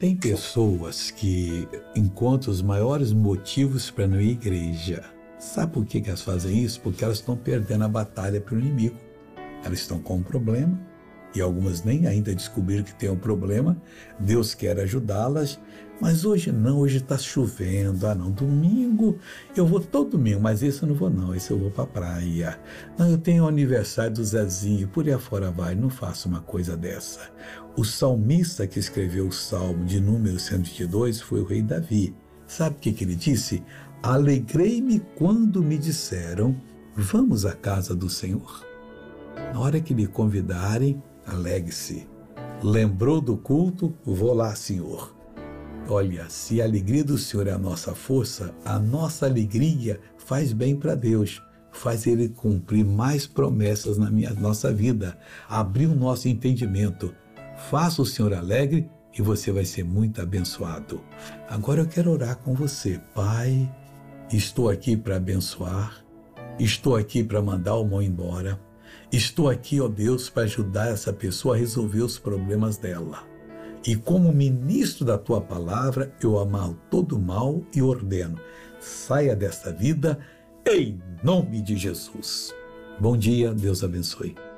Tem pessoas que encontram os maiores motivos para não ir à igreja. Sabe por que, elas fazem isso? Porque elas estão perdendo a batalha para o inimigo. Elas estão com um problema e algumas nem ainda descobriram que tem um problema. Deus quer ajudá-las, mas hoje não, hoje está chovendo. Ah, não, domingo eu vou todo domingo, mas esse eu não vou, não. Esse eu vou para a praia. Não, eu tenho o aniversário do Zezinho, por aí afora vai. Não faça uma coisa dessa. O salmista que escreveu o salmo de número 122 foi o rei Davi. Sabe o que, que ele disse? Alegrei-me quando me disseram: Vamos à casa do Senhor. Na hora que lhe convidarem, alegre-se. Lembrou do culto? Vou lá, Senhor. Olha, se a alegria do Senhor é a nossa força, a nossa alegria faz bem para Deus, faz Ele cumprir mais promessas na minha, nossa vida, abrir o nosso entendimento. Faça o Senhor alegre e você vai ser muito abençoado. Agora eu quero orar com você. Pai, estou aqui para abençoar, estou aqui para mandar o mal embora, estou aqui, ó Deus, para ajudar essa pessoa a resolver os problemas dela. E como ministro da tua palavra, eu amarro todo mal e ordeno: saia desta vida em nome de Jesus. Bom dia, Deus abençoe.